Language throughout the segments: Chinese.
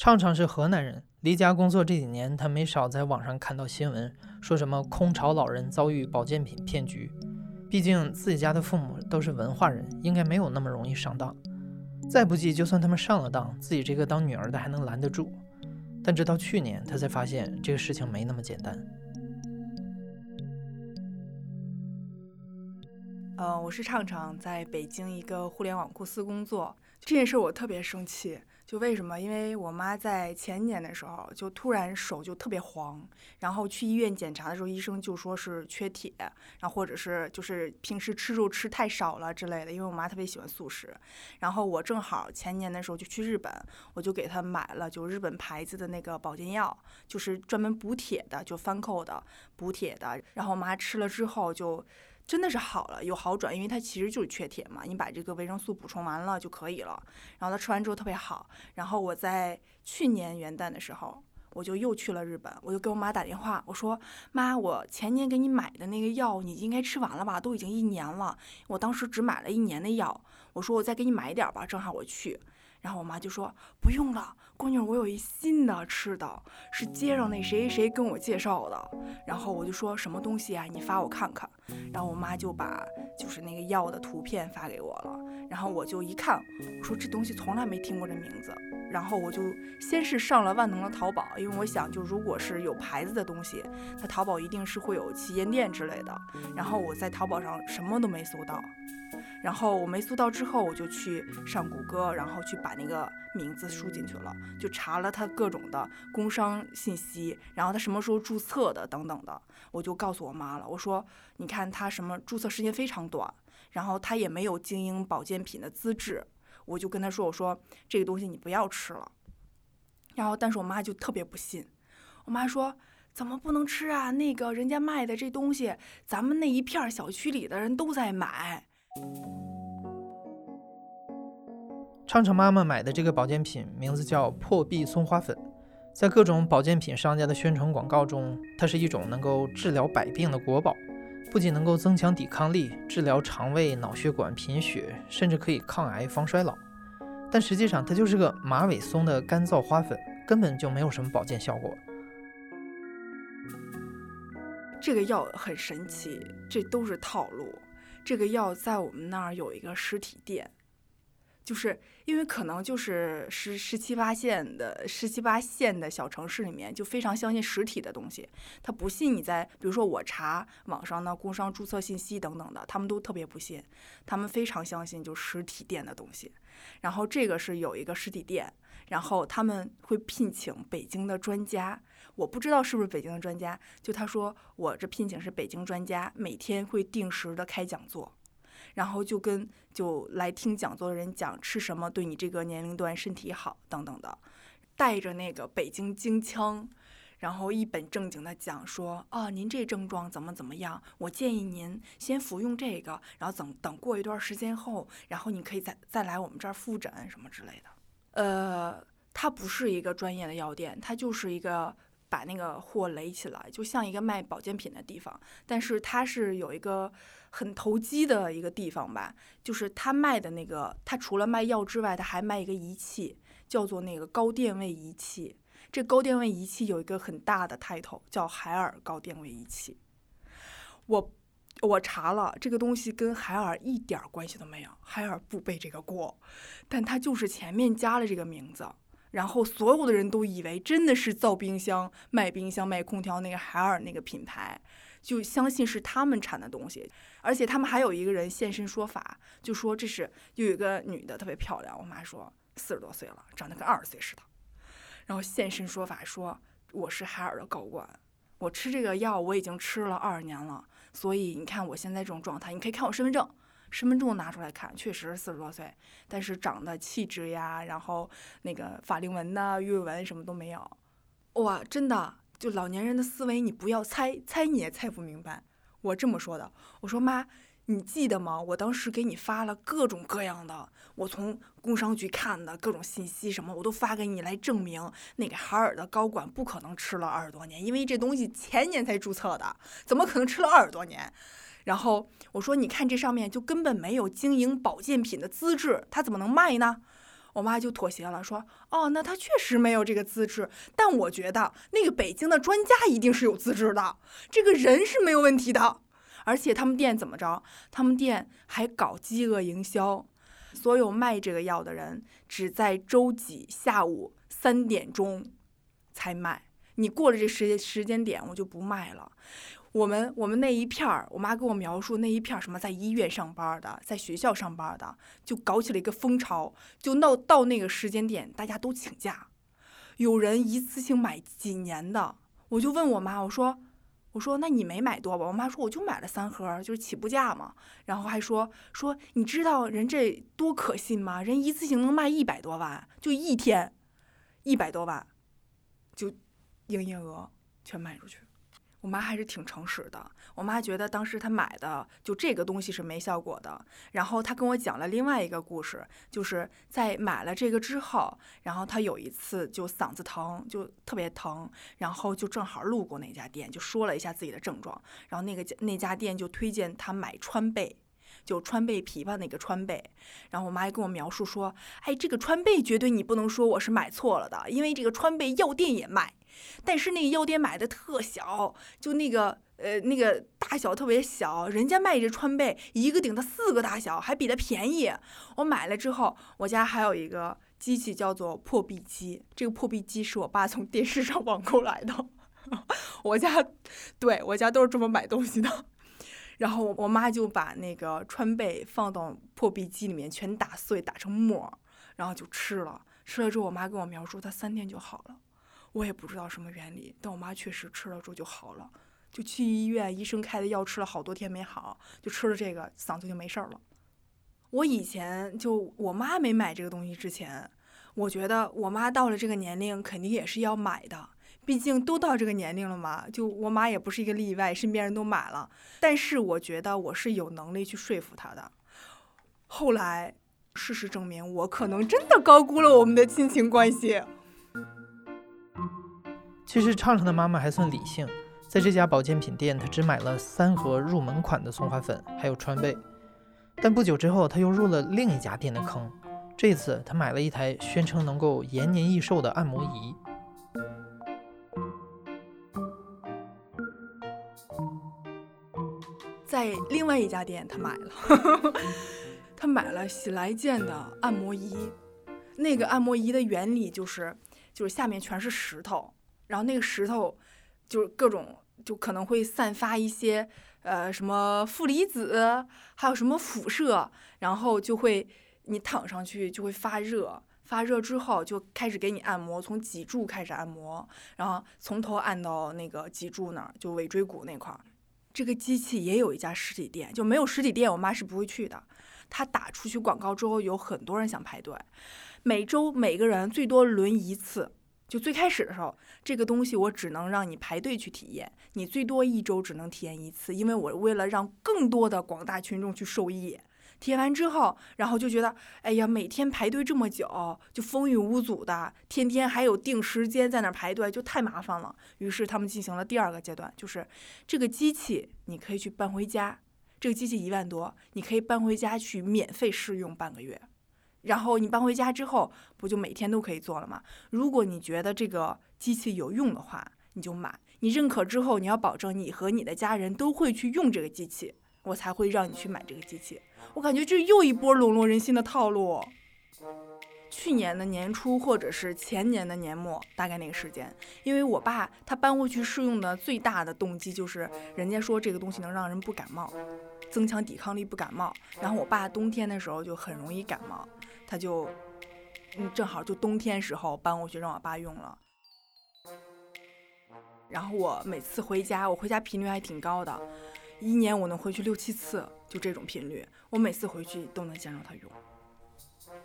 畅畅是河南人，离家工作这几年，他没少在网上看到新闻，说什么空巢老人遭遇保健品骗局。毕竟自己家的父母都是文化人，应该没有那么容易上当。再不济，就算他们上了当，自己这个当女儿的还能拦得住？但直到去年，他才发现这个事情没那么简单。呃，我是畅畅，在北京一个互联网公司工作。这件事我特别生气。就为什么？因为我妈在前年的时候就突然手就特别黄，然后去医院检查的时候，医生就说是缺铁，然后或者是就是平时吃肉吃太少了之类的。因为我妈特别喜欢素食，然后我正好前年的时候就去日本，我就给她买了就日本牌子的那个保健药，就是专门补铁的，就翻扣的补铁的。然后我妈吃了之后就。真的是好了，有好转，因为它其实就是缺铁嘛。你把这个维生素补充完了就可以了。然后他吃完之后特别好。然后我在去年元旦的时候，我就又去了日本，我就给我妈打电话，我说：“妈，我前年给你买的那个药，你应该吃完了吧？都已经一年了。我当时只买了一年的药，我说我再给你买一点吧，正好我去。”然后我妈就说不用了，闺女，我有一新的吃的，是街上那谁谁跟我介绍的。然后我就说什么东西啊？你发我看看。然后我妈就把就是那个药的图片发给我了。然后我就一看，我说这东西从来没听过这名字。然后我就先是上了万能的淘宝，因为我想就如果是有牌子的东西，那淘宝一定是会有旗舰店之类的。然后我在淘宝上什么都没搜到。然后我没搜到之后，我就去上谷歌，然后去把那个名字输进去了，就查了他各种的工商信息，然后他什么时候注册的等等的，我就告诉我妈了。我说，你看他什么注册时间非常短，然后他也没有经营保健品的资质，我就跟他说，我说这个东西你不要吃了。然后，但是我妈就特别不信，我妈说怎么不能吃啊？那个人家卖的这东西，咱们那一片小区里的人都在买。畅畅妈妈买的这个保健品名字叫破壁松花粉，在各种保健品商家的宣传广告中，它是一种能够治疗百病的国宝，不仅能够增强抵抗力、治疗肠胃、脑血管贫血，甚至可以抗癌、防衰老。但实际上，它就是个马尾松的干燥花粉，根本就没有什么保健效果。这个药很神奇，这都是套路。这个药在我们那儿有一个实体店，就是因为可能就是十十七八线的十七八线的小城市里面就非常相信实体的东西，他不信你在比如说我查网上的工商注册信息等等的，他们都特别不信，他们非常相信就实体店的东西。然后这个是有一个实体店，然后他们会聘请北京的专家。我不知道是不是北京的专家，就他说我这聘请是北京专家，每天会定时的开讲座，然后就跟就来听讲座的人讲吃什么对你这个年龄段身体好等等的，带着那个北京京腔，然后一本正经的讲说啊，您这症状怎么怎么样，我建议您先服用这个，然后等等过一段时间后，然后你可以再再来我们这儿复诊什么之类的。呃，它不是一个专业的药店，它就是一个。把那个货垒起来，就像一个卖保健品的地方，但是它是有一个很投机的一个地方吧，就是他卖的那个，他除了卖药之外，他还卖一个仪器，叫做那个高电位仪器。这高电位仪器有一个很大的 title，叫海尔高电位仪器。我我查了，这个东西跟海尔一点关系都没有，海尔不背这个锅，但它就是前面加了这个名字。然后所有的人都以为真的是造冰箱、卖冰箱、卖空调那个海尔那个品牌，就相信是他们产的东西。而且他们还有一个人现身说法，就说这是有一个女的特别漂亮，我妈说四十多岁了，长得跟二十岁似的。然后现身说法说我是海尔的高管，我吃这个药我已经吃了二十年了，所以你看我现在这种状态，你可以看我身份证。身份证拿出来看，确实四十多岁，但是长得气质呀，然后那个法令纹呐、鱼尾纹什么都没有，哇，真的，就老年人的思维，你不要猜，猜你也猜不明白。我这么说的，我说妈，你记得吗？我当时给你发了各种各样的，我从工商局看的各种信息什么，我都发给你来证明，那个海尔的高管不可能吃了二十多年，因为这东西前年才注册的，怎么可能吃了二十多年？然后我说：“你看这上面就根本没有经营保健品的资质，他怎么能卖呢？”我妈就妥协了，说：“哦，那他确实没有这个资质，但我觉得那个北京的专家一定是有资质的，这个人是没有问题的。而且他们店怎么着？他们店还搞饥饿营销，所有卖这个药的人只在周几下午三点钟才卖，你过了这时间时间点，我就不卖了。”我们我们那一片儿，我妈给我描述那一片儿什么在医院上班的，在学校上班的，就搞起了一个风潮，就闹到那个时间点，大家都请假，有人一次性买几年的。我就问我妈，我说我说那你没买多吧？我妈说我就买了三盒，就是起步价嘛。然后还说说你知道人这多可信吗？人一次性能卖一百多万，就一天，一百多万，就营业额全卖出去。我妈还是挺诚实的。我妈觉得当时她买的就这个东西是没效果的。然后她跟我讲了另外一个故事，就是在买了这个之后，然后她有一次就嗓子疼，就特别疼，然后就正好路过那家店，就说了一下自己的症状。然后那个那家店就推荐她买川贝，就川贝枇杷那个川贝。然后我妈还跟我描述说：“哎，这个川贝绝对你不能说我是买错了的，因为这个川贝药店也卖。”但是那个药店买的特小，就那个呃那个大小特别小，人家卖这川贝一个顶它四个大小，还比它便宜。我买了之后，我家还有一个机器叫做破壁机，这个破壁机是我爸从电视上网购来的。我家对我家都是这么买东西的。然后我妈就把那个川贝放到破壁机里面，全打碎打成沫，然后就吃了。吃了之后，我妈跟我描述，她三天就好了。我也不知道什么原理，但我妈确实吃了之后就好了，就去医院，医生开的药吃了好多天没好，就吃了这个嗓子就没事儿了。我以前就我妈没买这个东西之前，我觉得我妈到了这个年龄肯定也是要买的，毕竟都到这个年龄了嘛。就我妈也不是一个例外，身边人都买了，但是我觉得我是有能力去说服她的。后来事实证明，我可能真的高估了我们的亲情关系。其实畅畅的妈妈还算理性，在这家保健品店，她只买了三盒入门款的松花粉，还有川贝。但不久之后，她又入了另一家店的坑。这次，她买了一台宣称能够延年益寿的按摩仪。在另外一家店，他买了，他买了喜来健的按摩仪。那个按摩仪的原理就是，就是下面全是石头。然后那个石头，就是各种，就可能会散发一些，呃，什么负离子，还有什么辐射，然后就会你躺上去就会发热，发热之后就开始给你按摩，从脊柱开始按摩，然后从头按到那个脊柱那儿，就尾椎骨那块儿。这个机器也有一家实体店，就没有实体店，我妈是不会去的。她打出去广告之后，有很多人想排队，每周每个人最多轮一次。就最开始的时候，这个东西我只能让你排队去体验，你最多一周只能体验一次，因为我为了让更多的广大群众去受益。填完之后，然后就觉得，哎呀，每天排队这么久，就风雨无阻的，天天还有定时间在那儿排队，就太麻烦了。于是他们进行了第二个阶段，就是这个机器你可以去搬回家，这个机器一万多，你可以搬回家去免费试用半个月。然后你搬回家之后，不就每天都可以做了吗？如果你觉得这个机器有用的话，你就买。你认可之后，你要保证你和你的家人都会去用这个机器，我才会让你去买这个机器。我感觉这又一波笼络人心的套路。去年的年初或者是前年的年末，大概那个时间，因为我爸他搬过去试用的最大的动机就是，人家说这个东西能让人不感冒，增强抵抗力，不感冒。然后我爸冬天的时候就很容易感冒。他就，嗯，正好就冬天时候搬过去让我爸用了。然后我每次回家，我回家频率还挺高的，一年我能回去六七次，就这种频率，我每次回去都能见着他用。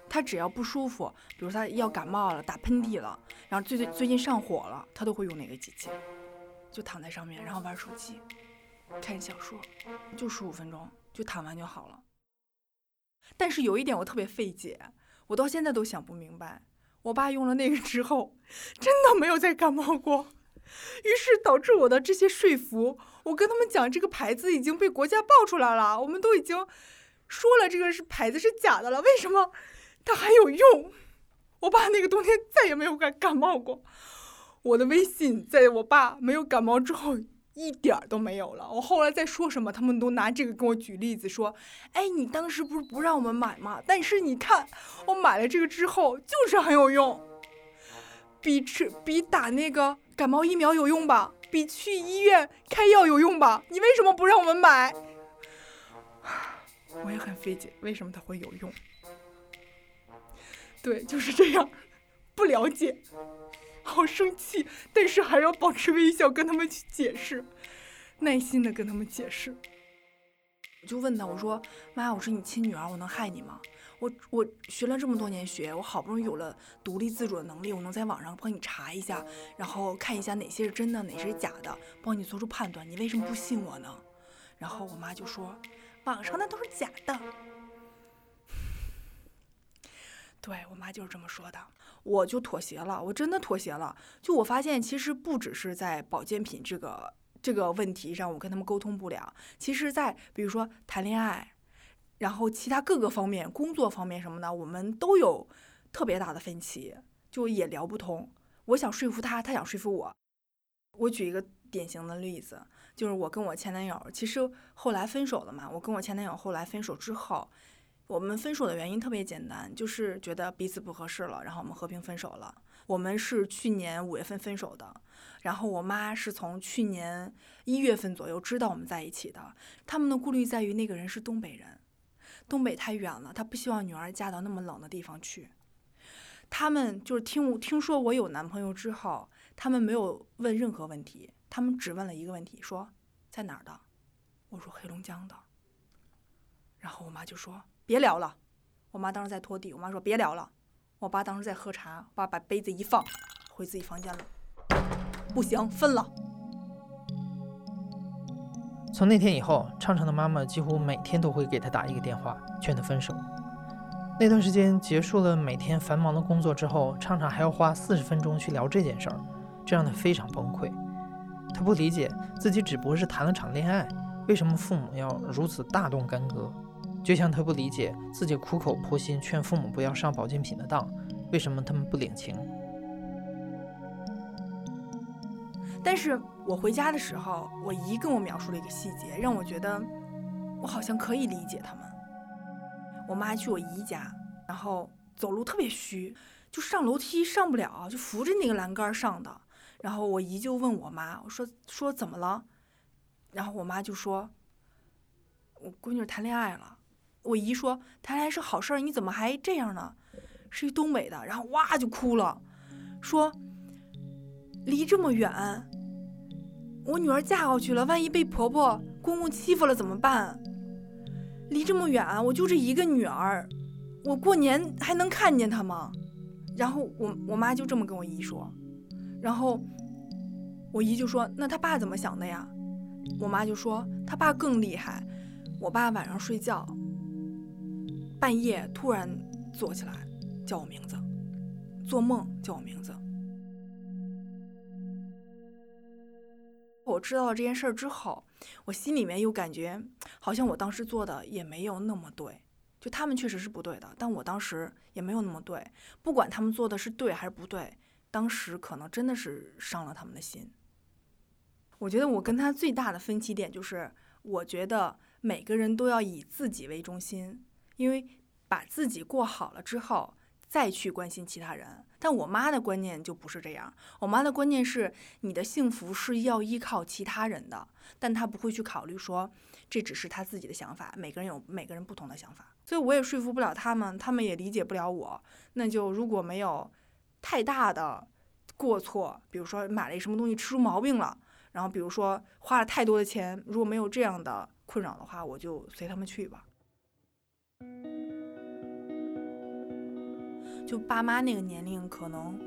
他只要不舒服，比如他要感冒了、打喷嚏了，然后最最最近上火了，他都会用那个机器，就躺在上面，然后玩手机、看小说，就十五分钟，就躺完就好了。但是有一点我特别费解，我到现在都想不明白。我爸用了那个之后，真的没有再感冒过，于是导致我的这些说服，我跟他们讲这个牌子已经被国家爆出来了，我们都已经说了这个是牌子是假的了，为什么它还有用？我爸那个冬天再也没有感感冒过。我的微信在我爸没有感冒之后一点儿都没有了。我后来再说什么，他们都拿这个跟我举例子，说：“哎，你当时不是不让我们买吗？但是你看，我买了这个之后就是很有用，比吃比打那个感冒疫苗有用吧？比去医院开药有用吧？你为什么不让我们买？” 我也很费解，为什么它会有用？对，就是这样，不了解。好生气，但是还要保持微笑跟他们去解释，耐心的跟他们解释。我就问他，我说妈，我是你亲女儿，我能害你吗？我我学了这么多年学，我好不容易有了独立自主的能力，我能在网上帮你查一下，然后看一下哪些是真的，哪些是假的，帮你做出判断。你为什么不信我呢？然后我妈就说，网上那都是假的。对我妈就是这么说的。我就妥协了，我真的妥协了。就我发现，其实不只是在保健品这个这个问题上，我跟他们沟通不了。其实，在比如说谈恋爱，然后其他各个方面、工作方面什么的，我们都有特别大的分歧，就也聊不通。我想说服他，他想说服我。我举一个典型的例子，就是我跟我前男友，其实后来分手了嘛。我跟我前男友后来分手之后。我们分手的原因特别简单，就是觉得彼此不合适了，然后我们和平分手了。我们是去年五月份分手的，然后我妈是从去年一月份左右知道我们在一起的。他们的顾虑在于那个人是东北人，东北太远了，他不希望女儿嫁到那么冷的地方去。他们就是听听说我有男朋友之后，他们没有问任何问题，他们只问了一个问题，说在哪儿的？我说黑龙江的。然后我妈就说。别聊了，我妈当时在拖地。我妈说别聊了，我爸当时在喝茶。我爸把杯子一放，回自己房间了。不行，分了。从那天以后，畅畅的妈妈几乎每天都会给他打一个电话，劝他分手。那段时间结束了每天繁忙的工作之后，畅畅还要花四十分钟去聊这件事儿，这让他非常崩溃。他不理解自己只不过是谈了场恋爱，为什么父母要如此大动干戈？就像他不理解自己苦口婆心劝父母不要上保健品的当，为什么他们不领情？但是我回家的时候，我姨跟我描述了一个细节，让我觉得我好像可以理解他们。我妈去我姨家，然后走路特别虚，就上楼梯上不了，就扶着那个栏杆上的。然后我姨就问我妈，我说说怎么了？然后我妈就说，我闺女谈恋爱了。我姨说谈恋爱是好事儿，你怎么还这样呢？是一东北的，然后哇就哭了，说离这么远，我女儿嫁过去了，万一被婆婆公公欺负了怎么办？离这么远，我就这一个女儿，我过年还能看见她吗？然后我我妈就这么跟我姨说，然后我姨就说那他爸怎么想的呀？我妈就说他爸更厉害，我爸晚上睡觉。半夜突然坐起来，叫我名字，做梦叫我名字。我知道了这件事儿之后，我心里面又感觉好像我当时做的也没有那么对，就他们确实是不对的，但我当时也没有那么对。不管他们做的是对还是不对，当时可能真的是伤了他们的心。我觉得我跟他最大的分歧点就是，我觉得每个人都要以自己为中心。因为把自己过好了之后，再去关心其他人。但我妈的观念就不是这样，我妈的观念是你的幸福是要依靠其他人的，但她不会去考虑说这只是她自己的想法。每个人有每个人不同的想法，所以我也说服不了他们，他们也理解不了我。那就如果没有太大的过错，比如说买了一什么东西吃出毛病了，然后比如说花了太多的钱，如果没有这样的困扰的话，我就随他们去吧。就爸妈那个年龄，可能，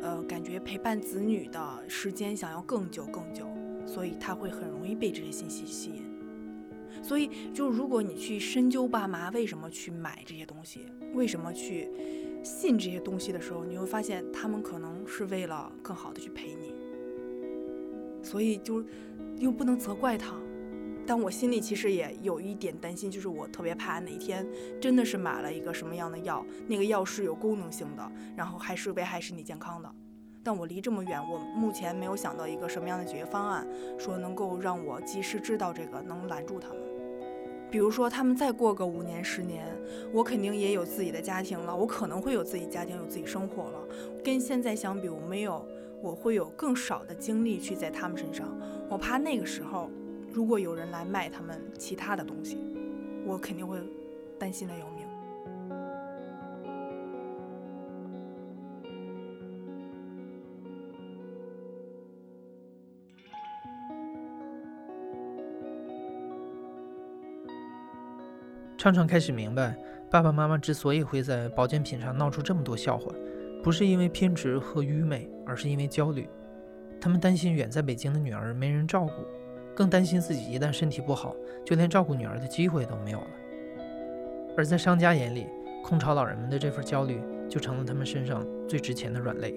呃，感觉陪伴子女的时间想要更久更久，所以他会很容易被这些信息吸引。所以，就如果你去深究爸妈为什么去买这些东西，为什么去信这些东西的时候，你会发现他们可能是为了更好的去陪你。所以，就又不能责怪他，但我心里其实也有一点担心，就是我特别怕哪天真的是买了一个什么样的药，那个药是有功能性的，然后还是危害身体健康的。但我离这么远，我目前没有想到一个什么样的解决方案，说能够让我及时知道这个，能拦住他们。比如说，他们再过个五年、十年，我肯定也有自己的家庭了，我可能会有自己家庭、有自己生活了。跟现在相比，我没有，我会有更少的精力去在他们身上。我怕那个时候。如果有人来卖他们其他的东西，我肯定会担心的要命。畅畅开始明白，爸爸妈妈之所以会在保健品上闹出这么多笑话，不是因为偏执和愚昧，而是因为焦虑。他们担心远在北京的女儿没人照顾。更担心自己一旦身体不好，就连照顾女儿的机会都没有了。而在商家眼里，空巢老人们的这份焦虑就成了他们身上最值钱的软肋。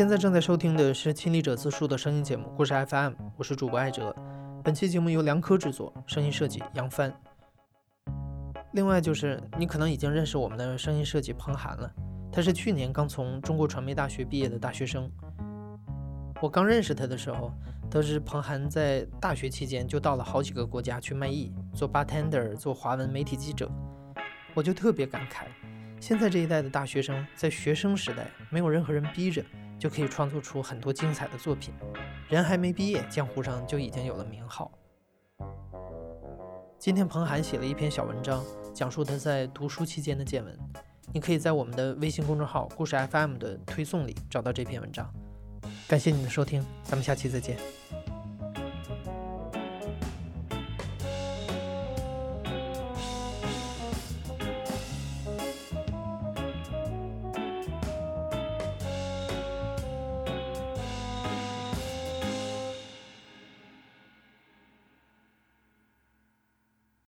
现在正在收听的是亲历者自述的声音节目《故事 FM》，我是主播艾哲。本期节目由梁科制作，声音设计杨帆。另外就是你可能已经认识我们的声音设计彭涵了，他是去年刚从中国传媒大学毕业的大学生。我刚认识他的时候，得知彭涵在大学期间就到了好几个国家去卖艺，做 bartender，做华文媒体记者，我就特别感慨，现在这一代的大学生在学生时代没有任何人逼着。就可以创作出很多精彩的作品。人还没毕业，江湖上就已经有了名号。今天彭涵写了一篇小文章，讲述他在读书期间的见闻。你可以在我们的微信公众号“故事 FM” 的推送里找到这篇文章。感谢你的收听，咱们下期再见。